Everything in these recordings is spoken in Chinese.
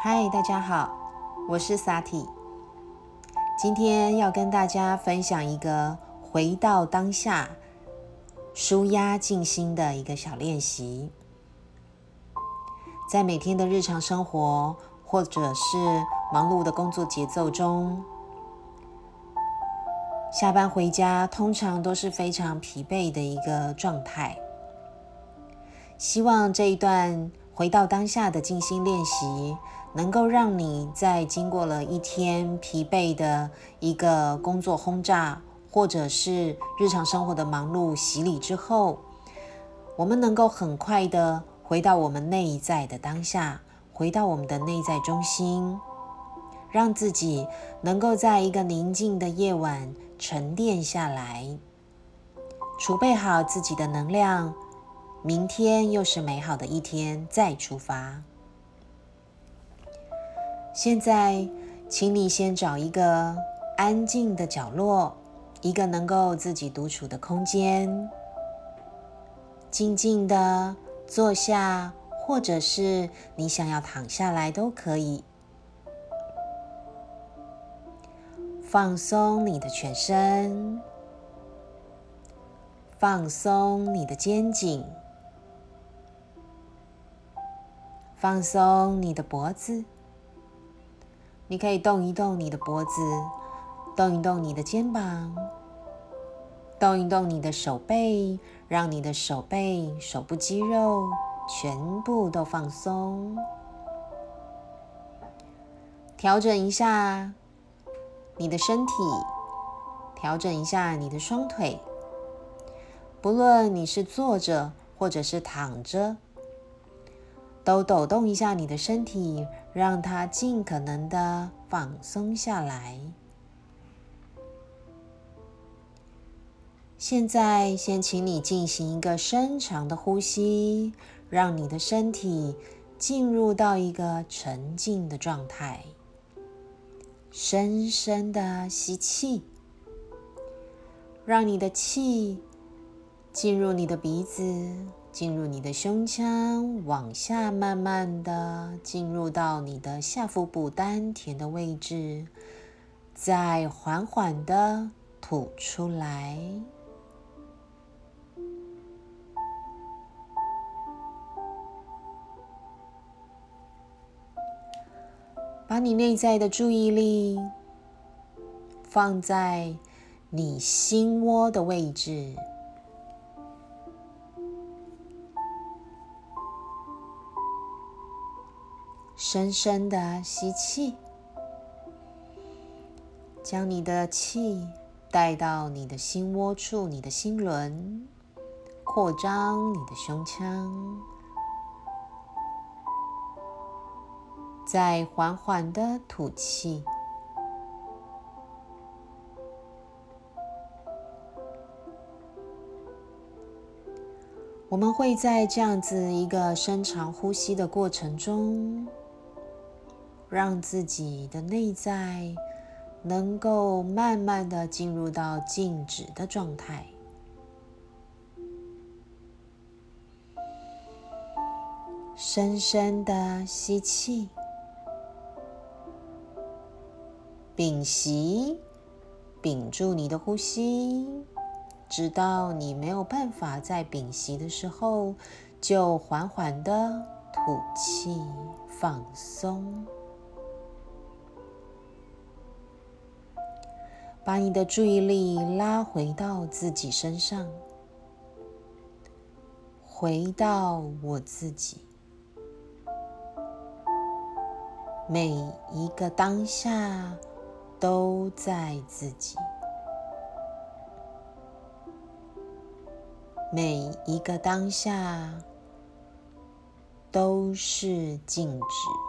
嗨，大家好，我是萨提。今天要跟大家分享一个回到当下、舒压静心的一个小练习。在每天的日常生活，或者是忙碌的工作节奏中，下班回家通常都是非常疲惫的一个状态。希望这一段回到当下的静心练习。能够让你在经过了一天疲惫的一个工作轰炸，或者是日常生活的忙碌洗礼之后，我们能够很快的回到我们内在的当下，回到我们的内在中心，让自己能够在一个宁静的夜晚沉淀下来，储备好自己的能量，明天又是美好的一天，再出发。现在，请你先找一个安静的角落，一个能够自己独处的空间，静静的坐下，或者是你想要躺下来都可以。放松你的全身，放松你的肩颈，放松你的脖子。你可以动一动你的脖子，动一动你的肩膀，动一动你的手背，让你的手背、手部肌肉全部都放松。调整一下你的身体，调整一下你的双腿。不论你是坐着或者是躺着。都抖动一下你的身体，让它尽可能的放松下来。现在，先请你进行一个深长的呼吸，让你的身体进入到一个沉静的状态。深深的吸气，让你的气进入你的鼻子。进入你的胸腔，往下慢慢的进入到你的下腹部丹田的位置，再缓缓的吐出来。把你内在的注意力放在你心窝的位置。深深的吸气，将你的气带到你的心窝处，你的心轮，扩张你的胸腔，再缓缓的吐气。我们会在这样子一个深长呼吸的过程中。让自己的内在能够慢慢的进入到静止的状态，深深的吸气，屏息，屏住你的呼吸，直到你没有办法在屏息的时候，就缓缓的吐气，放松。把你的注意力拉回到自己身上，回到我自己。每一个当下都在自己，每一个当下都是静止。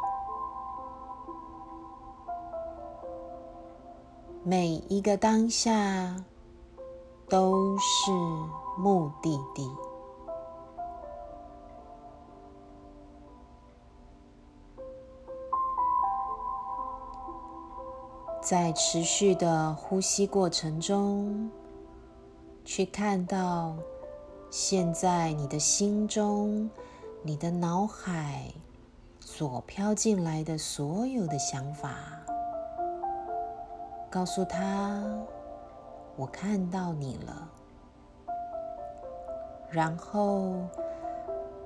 每一个当下都是目的地，在持续的呼吸过程中，去看到现在你的心中、你的脑海所飘进来的所有的想法，告诉他：“我看到你了。”然后，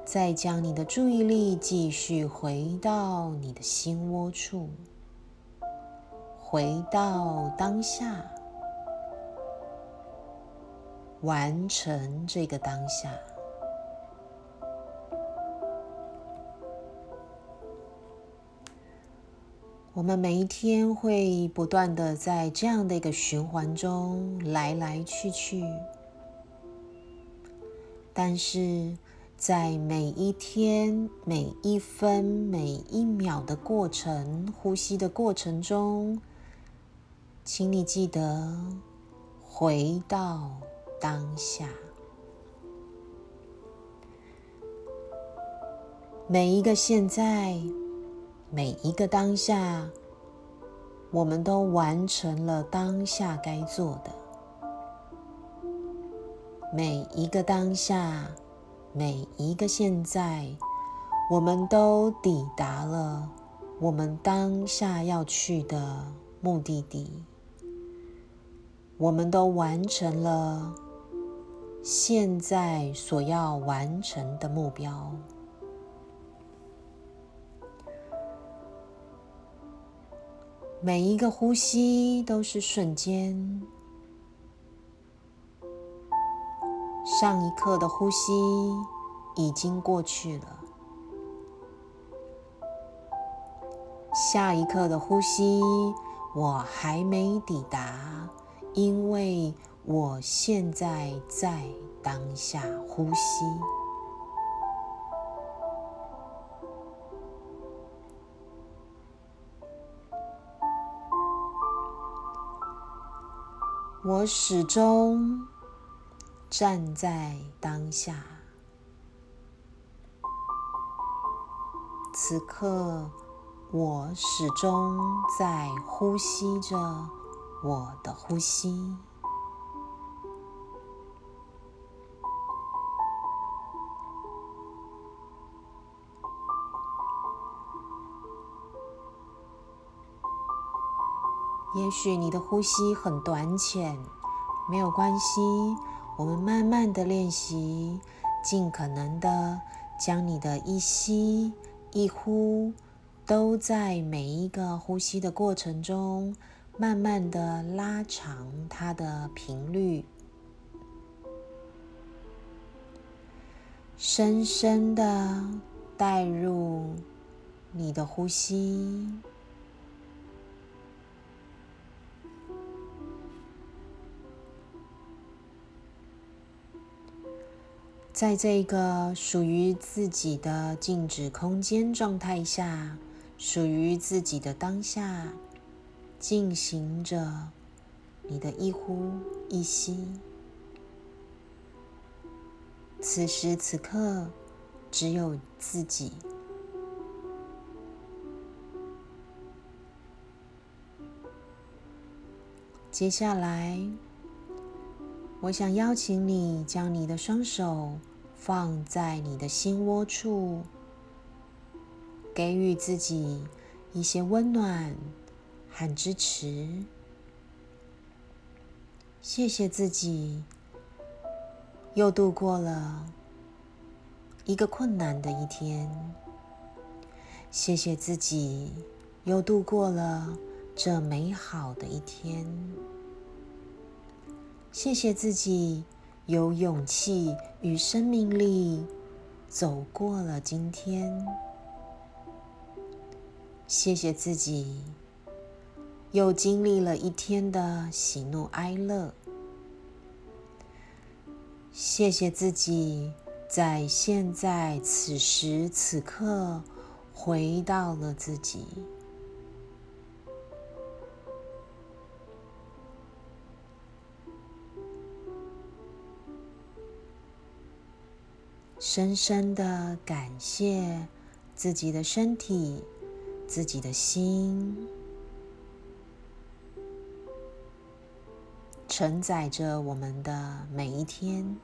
再将你的注意力继续回到你的心窝处，回到当下，完成这个当下。我们每一天会不断的在这样的一个循环中来来去去，但是在每一天、每一分、每一秒的过程、呼吸的过程中，请你记得回到当下，每一个现在。每一个当下，我们都完成了当下该做的。每一个当下，每一个现在，我们都抵达了我们当下要去的目的地。我们都完成了现在所要完成的目标。每一个呼吸都是瞬间，上一刻的呼吸已经过去了，下一刻的呼吸我还没抵达，因为我现在在当下呼吸。我始终站在当下，此刻我始终在呼吸着我的呼吸。也许你的呼吸很短浅，没有关系。我们慢慢的练习，尽可能的将你的一吸一呼，都在每一个呼吸的过程中，慢慢的拉长它的频率，深深的带入你的呼吸。在这个属于自己的静止空间状态下，属于自己的当下，进行着你的一呼一吸。此时此刻，只有自己。接下来。我想邀请你将你的双手放在你的心窝处，给予自己一些温暖和支持。谢谢自己，又度过了一个困难的一天。谢谢自己，又度过了这美好的一天。谢谢自己有勇气与生命力走过了今天。谢谢自己又经历了一天的喜怒哀乐。谢谢自己在现在此时此刻回到了自己。深深的感谢自己的身体、自己的心，承载着我们的每一天。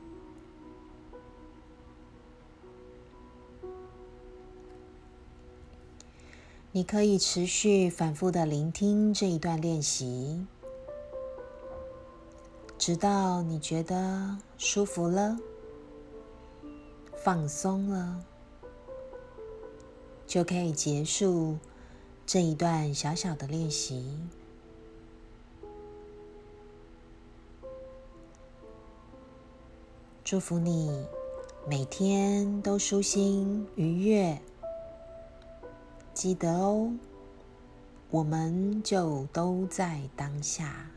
你可以持续反复的聆听这一段练习，直到你觉得舒服了、放松了，就可以结束这一段小小的练习。祝福你每天都舒心愉悦。记得哦，我们就都在当下。